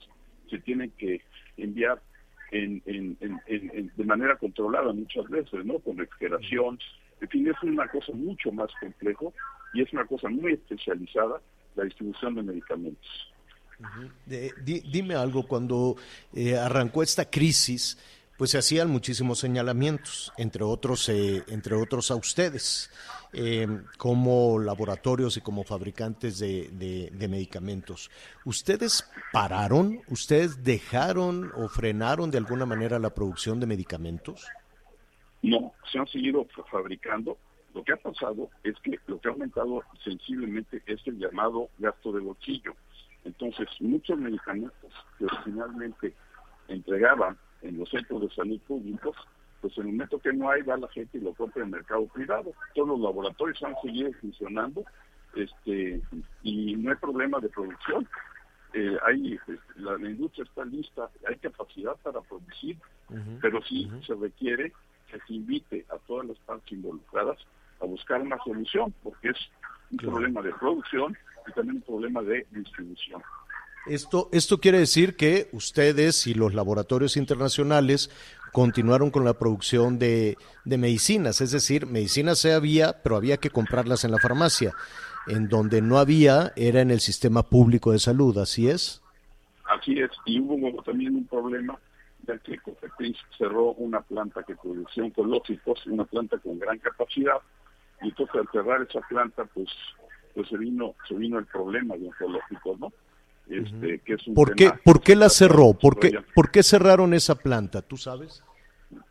se tienen que enviar en, en, en, de manera controlada muchas veces, ¿no? Con refrigeración. En fin, es una cosa mucho más complejo y es una cosa muy especializada la distribución de medicamentos. dime algo, cuando eh, arrancó esta crisis, pues se hacían muchísimos señalamientos, entre otros, eh, entre otros a ustedes, eh, como laboratorios y como fabricantes de, de, medicamentos. ¿Ustedes pararon? ¿Ustedes dejaron o frenaron de alguna manera la producción de medicamentos? No, se han seguido fabricando lo que ha pasado es que lo que ha aumentado sensiblemente es el llamado gasto de bolsillo. Entonces, muchos medicamentos que originalmente entregaban en los centros de salud públicos pues en el momento que no hay, va la gente y lo compra en el mercado privado. Todos los laboratorios han seguido funcionando este y no hay problema de producción. Eh, hay este, la, industria está lista, hay capacidad para producir, pero sí se requiere que se invite a todas las partes involucradas a buscar una solución, porque es un problema de producción y también un problema de distribución. Esto, esto quiere decir que ustedes y los laboratorios internacionales continuaron con la producción de, de medicinas, es decir, medicinas se había, pero había que comprarlas en la farmacia. En donde no había era en el sistema público de salud, ¿así es? Así es, y hubo también un problema ya que Cofepris cerró una planta que producía oncológicos, una planta con gran capacidad, y entonces al cerrar esa planta, pues, pues se vino, se vino el problema de oncológicos, ¿no? Este, que es un ¿Por, qué, ¿Por qué la cerró? ¿Por qué, ¿Por qué cerraron esa planta? ¿Tú sabes?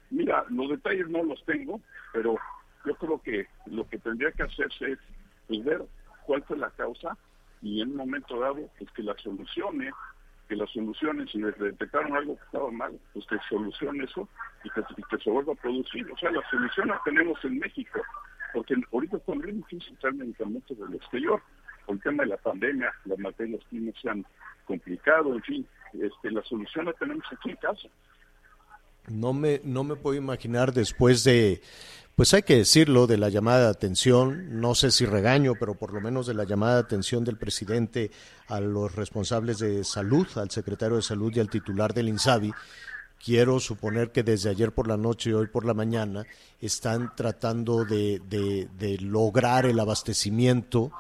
Mira, los detalles no los tengo, pero yo creo que lo que tendría que hacerse es pues, ver cuál fue la causa y en un momento dado, pues que la solucione, que la solucione, si detectaron algo que estaba mal, pues que solucione eso y que, se vuelva a producir. O sea, la solución la tenemos en México, porque ahorita es muy difícil traer medicamentos del exterior con el tema de la pandemia, las materias primas se han complicado, en fin, este, la solución la tenemos aquí en casa. No me, no me puedo imaginar después de, pues hay que decirlo, de la llamada de atención, no sé si regaño, pero por lo menos de la llamada de atención del presidente a los responsables de salud, al secretario de salud y al titular del INSABI, quiero suponer que desde ayer por la noche y hoy por la mañana están tratando de, de, de lograr el abastecimiento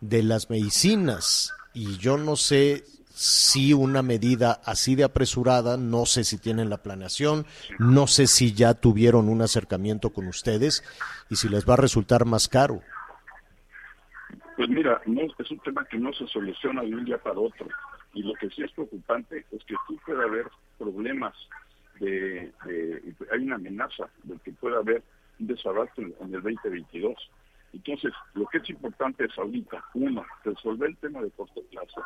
de las medicinas. Y yo no sé si una medida así de apresurada, no sé si tienen la planeación, no sé si ya tuvieron un acercamiento con ustedes y si les va a resultar más caro. Pues mira, no, es un tema que no se soluciona de un día para otro. Y lo que sí es preocupante es que sí puede haber problemas de, hay una amenaza de que pueda haber un desabasto en el 2022 entonces, lo que es importante es ahorita, uno, resolver el tema de corto plazo,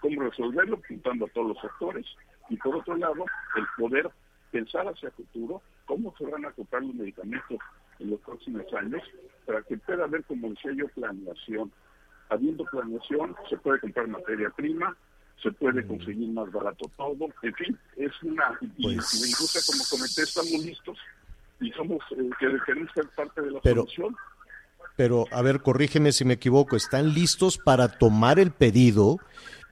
cómo resolverlo juntando a todos los actores, y por otro lado, el poder pensar hacia el futuro, cómo se van a comprar los medicamentos en los próximos años, para que pueda haber, como decía yo, planeación. Habiendo planeación, se puede comprar materia prima, se puede conseguir más barato todo, en fin, es una... Y, la industria, como comenté, estamos listos y somos, eh, queremos ser parte de la solución. pero a ver, corrígeme si me equivoco, están listos para tomar el pedido,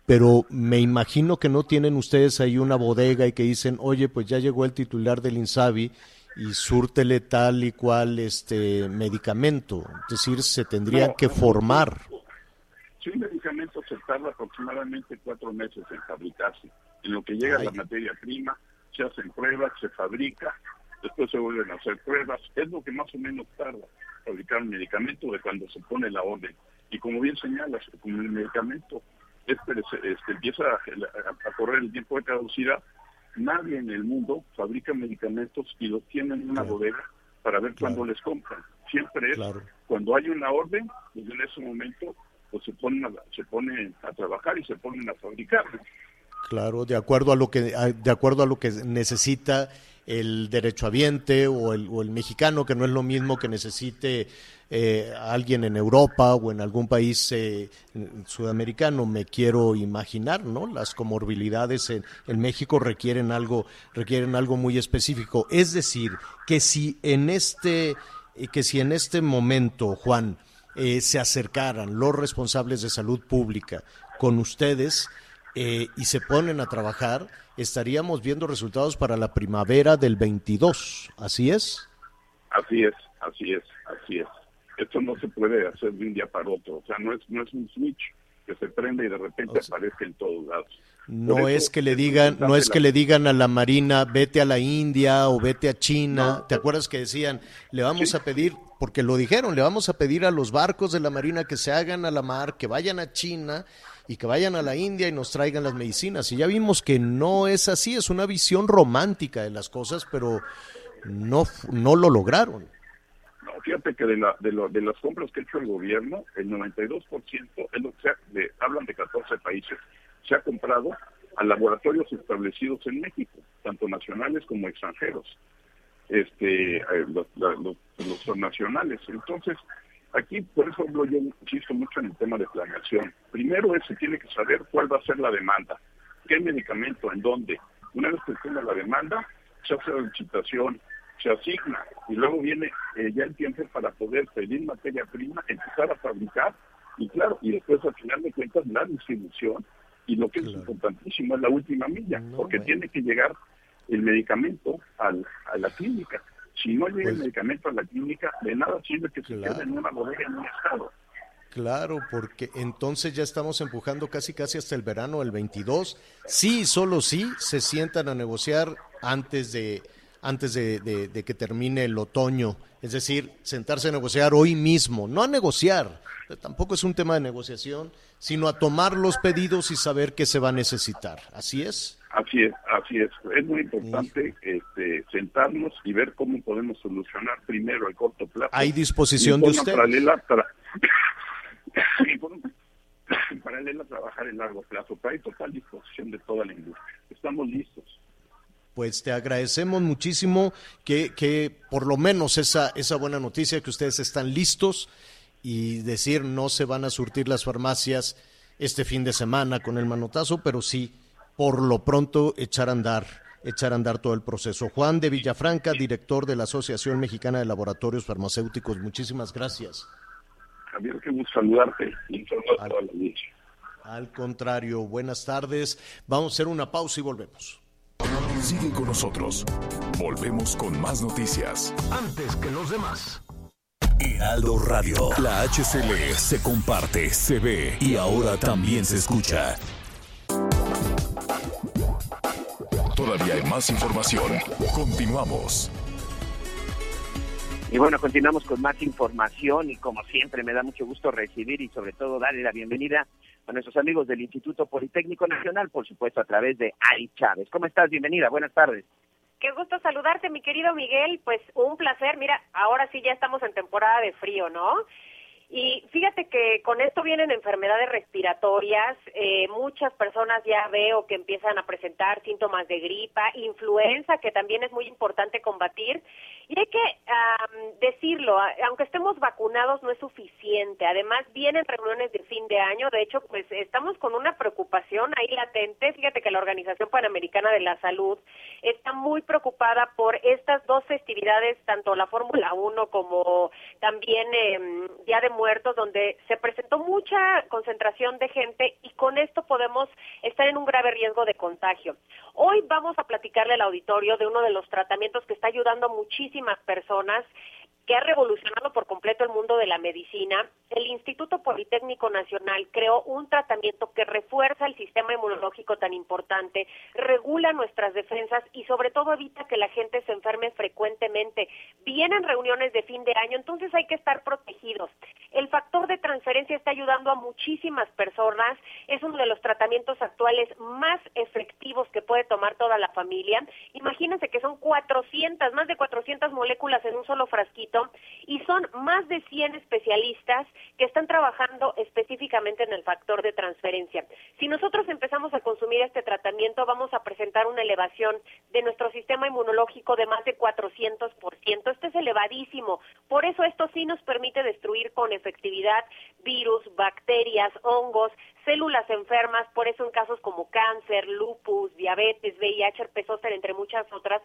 pero me imagino que no tienen ustedes ahí una bodega y que dicen, oye, pues ya llegó el titular del INSABI y súrtele tal y cual este medicamento. Es decir, se tendría que formar. Sí, un medicamento se tarda aproximadamente cuatro meses en fabricarse. En lo que llega la materia prima, se hacen pruebas, se fabrica, después se vuelven a hacer pruebas. Es lo que más o menos tarda fabricar un medicamento de cuando se pone la orden. Y como bien señalas, como el medicamento este, este empieza a, correr el tiempo de caducidad, nadie en el mundo fabrica medicamentos y los tiene en una bodega para ver cuándo les compran. Siempre es cuando hay una orden, pues en ese momento pues se ponen a, se ponen a trabajar y se ponen a fabricar. Claro, de acuerdo a lo que de acuerdo a lo que necesita el derechohabiente o el, o el mexicano, que no es lo mismo que necesite eh, alguien en Europa o en algún país eh, sudamericano, me quiero imaginar, ¿no? Las comorbilidades en, en, México requieren algo, requieren algo muy específico. Es decir, que si en este, que si en este momento, Juan, eh, se acercaran los responsables de salud pública con ustedes y se ponen a trabajar, estaríamos viendo resultados para la primavera del 22, ¿así es? Así es, así es, así es. Esto no se puede hacer de un día para otro, o sea, no es, no es un switch que se prende y de repente aparece en todos lados. No es que le digan, no es que le digan a la Marina, vete a la India o vete a China. ¿Te acuerdas que decían, le vamos a pedir, porque lo dijeron, le vamos a pedir a los barcos de la Marina que se hagan a la mar, que vayan a China y que vayan a la India y nos traigan las medicinas. Y ya vimos que no es así, es una visión romántica de las cosas, pero no, no lo lograron. No, fíjate que de, la, de, lo, de las compras que ha hecho el gobierno, el 92% es lo que de, hablan de 14 países, se ha comprado a laboratorios establecidos en México, tanto nacionales como extranjeros. este, eh, los, los, los nacionales. Entonces, aquí, por eso yo insisto mucho en el tema de planeación. Primero se tiene que saber cuál va a ser la demanda, qué medicamento, en dónde. Una vez que tenga la demanda, se hace la licitación, se asigna y luego viene eh, ya el tiempo para poder pedir materia prima, empezar a fabricar y claro, y después al final de cuentas la distribución y lo que es importantísimo es la última milla, porque tiene que llegar el medicamento al, a la clínica. Si no llega el Pues medicamento a la clínica, de nada sirve que se quede en una bodega en un estado. Claro, porque entonces ya estamos empujando casi casi hasta el verano del 22. Sí, solo sí se sientan a negociar antes de antes de, de- de que termine el otoño. Es decir, sentarse a negociar hoy mismo, no a negociar. Tampoco es un tema de negociación, sino a tomar los pedidos y saber qué se va a necesitar. ¿Así es? Así es, así es. Es muy importante este, sentarnos y ver cómo podemos solucionar primero el corto plazo. ¿Hay disposición de ustedes? Paralela, tra- y paralela trabajar en largo plazo. Pero hay total disposición de toda la industria. Estamos listos. Pues te agradecemos muchísimo que, que por lo menos esa, esa buena noticia que ustedes están listos y decir no se van a surtir las farmacias este fin de semana con el manotazo, pero sí por lo pronto echar a andar, echar a andar todo el proceso. Juan de Villafranca, director de la Asociación Mexicana de Laboratorios Farmacéuticos, muchísimas gracias. Javier, qué gusto saludarte y saludar a toda la audiencia. Al contrario, buenas tardes. Vamos a hacer una pausa y volvemos. Sigue con nosotros. Volvemos con más noticias. Antes que los demás. Heraldo Radio. La HCL se comparte, se ve y ahora también se escucha. Todavía hay más información. Continuamos. Y bueno, continuamos con más información y como siempre me da mucho gusto recibir y sobre todo darle la bienvenida a nuestros amigos del Instituto Politécnico Nacional, por supuesto a través de Ari Chávez. ¿Cómo estás? Bienvenida, buenas tardes. Qué gusto saludarte, mi querido Miguel. Pues un placer. Mira, ahora sí ya estamos en temporada de frío, ¿no? Y fíjate que con esto vienen enfermedades respiratorias. eh, muchas personas ya veo que empiezan a presentar síntomas de gripa, influenza, que también es muy importante combatir. Y hay que decirlo, aunque estemos vacunados no es suficiente. Además, vienen reuniones de fin de año. De hecho, pues estamos con una preocupación ahí latente. Fíjate que la Organización Panamericana de la Salud está muy preocupada por estas dos festividades, tanto la Fórmula 1 como también Día de Muertos, donde se presentó mucha concentración de gente y con esto podemos estar en un grave riesgo de contagio. Hoy vamos a platicarle al auditorio de uno de los tratamientos que está ayudando a muchísimas personas que ha revolucionado por completo el mundo de la medicina, el Instituto Politécnico Nacional creó un tratamiento que refuerza el sistema inmunológico tan importante, regula nuestras defensas y sobre todo evita que la gente se enferme frecuentemente. Vienen reuniones de fin de año, entonces hay que estar protegidos. El factor de transferencia está ayudando a muchísimas personas, es uno de los tratamientos actuales más efectivos que puede tomar toda la familia. Imagínense que son 400, más de 400 moléculas en un solo frasquito y son más de 100 especialistas que están trabajando específicamente en el factor de transferencia. Si nosotros empezamos a consumir este tratamiento, vamos a presentar una elevación de nuestro sistema inmunológico de más de 400%. Este es elevadísimo. Por eso esto sí nos permite destruir con efectividad virus, bacterias, hongos, células enfermas, por eso en casos como cáncer, lupus, diabetes, VIH, herpes entre muchas otras,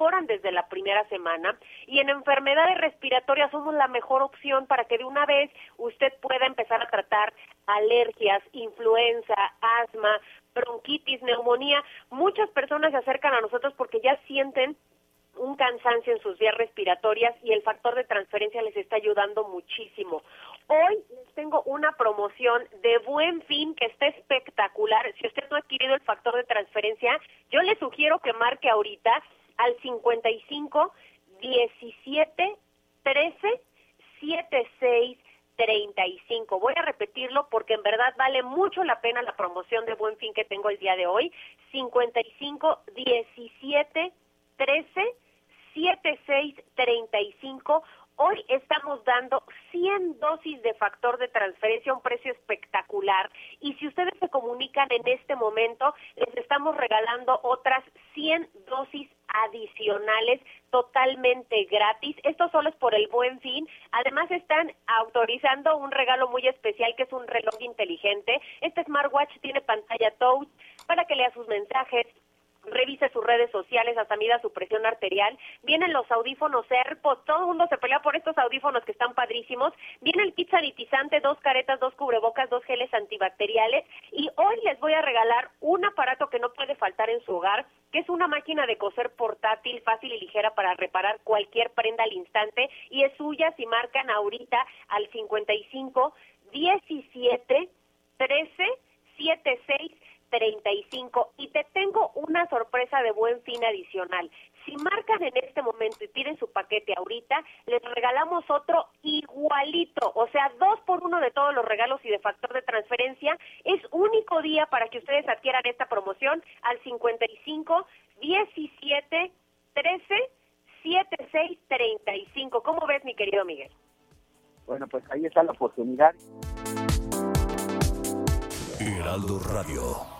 mejoran desde la primera semana y en enfermedades respiratorias somos la mejor opción para que de una vez usted pueda empezar a tratar alergias, influenza, asma, bronquitis, neumonía. Muchas personas se acercan a nosotros porque ya sienten un cansancio en sus vías respiratorias y el factor de transferencia les está ayudando muchísimo. Hoy les tengo una promoción de buen fin que está espectacular. Si usted no ha adquirido el factor de transferencia, yo le sugiero que marque ahorita al 55 17 13 76 35. Voy a repetirlo porque en verdad vale mucho la pena la promoción de buen fin que tengo el día de hoy. 55 17 13 76 35 Hoy estamos dando 100 dosis de factor de transferencia a un precio espectacular y si ustedes se comunican en este momento, les estamos regalando otras 100 dosis adicionales totalmente gratis. Esto solo es por el buen fin. Además están autorizando un regalo muy especial que es un reloj inteligente. Este smartwatch tiene pantalla touch para que lea sus mensajes, revise sus redes sociales, hasta mida su presión arterial. Vienen los audífonos AirPods, todo el mundo se pelea por estos audífonos que están padrísimos. Viene el kit sanitizante, dos caretas, dos cubrebocas, dos geles antibacteriales. Y hoy les voy a regalar un aparato que no puede faltar en su hogar, que es una máquina de coser portátil, fácil y ligera para reparar cualquier prenda al instante. Y es suya si marcan ahorita al 55 17 13 76 35 y te tengo una sorpresa de buen fin adicional. Si marcan en este momento y piden su paquete ahorita, les regalamos otro igualito, o sea, dos por uno de todos los regalos y de factor de transferencia. Es único día para que ustedes adquieran esta promoción al 55 17 13 76 35. ¿Cómo ves, mi querido Miguel? Bueno, pues ahí está la oportunidad. Heraldo Radio.